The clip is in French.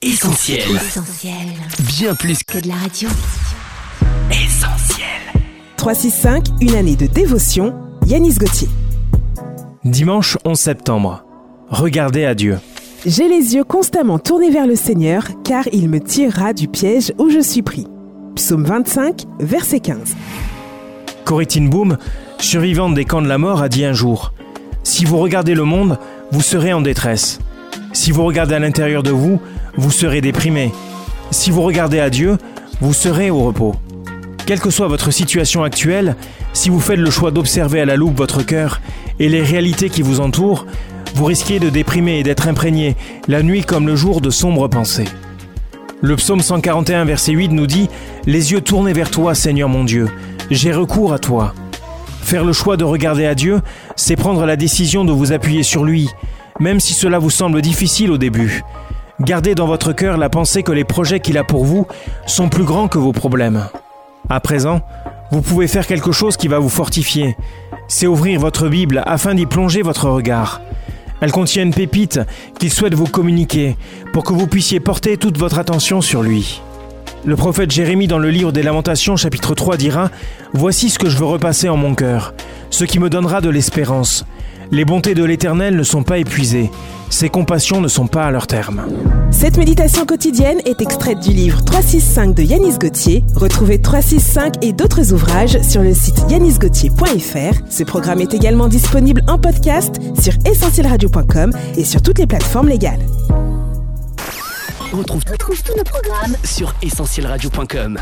Essentiel. Essentiel. Bien plus Que de la radio. qu'essentiel. 365, une année de dévotion, Yanis Gauthier. Dimanche 11 septembre. Regardez à Dieu. J'ai les yeux constamment tournés vers le Seigneur, car il me tirera du piège où je suis pris. Psaume 25, verset 15. Corintine Boom, survivante des camps de la mort, a dit un jour Si vous regardez le monde, vous serez en détresse. Si vous regardez à l'intérieur de vous, vous serez déprimé. Si vous regardez à Dieu, vous serez au repos. Quelle que soit votre situation actuelle, si vous faites le choix d'observer à la loupe votre cœur et les réalités qui vous entourent, vous risquez de déprimer et d'être imprégné, la nuit comme le jour, de sombres pensées. Le psaume 141, verset 8 nous dit Les yeux tournés vers toi, Seigneur mon Dieu, j'ai recours à toi. Faire le choix de regarder à Dieu, c'est prendre la décision de vous appuyer sur lui, même si cela vous semble difficile au début. Gardez dans votre cœur la pensée que les projets qu'il a pour vous sont plus grands que vos problèmes. À présent, vous pouvez faire quelque chose qui va vous fortifier. C'est ouvrir votre Bible afin d'y plonger votre regard. Elle contient une pépite qu'il souhaite vous communiquer pour que vous puissiez porter toute votre attention sur lui. Le prophète Jérémie dans le livre des Lamentations chapitre 3 dira Voici ce que je veux repasser en mon cœur, ce qui me donnera de l'espérance. Les bontés de l'Éternel ne sont pas épuisées, ses compassions ne sont pas à leur terme. Cette méditation quotidienne est extraite du livre 365 de Yanis Gauthier. Retrouvez 365 et d'autres ouvrages sur le site yanisgauthier.fr. Ce programme est également disponible en podcast sur essentielradio.com et sur toutes les plateformes légales. On retrouve, Retrouve tous nos programmes sur essentielradio.com.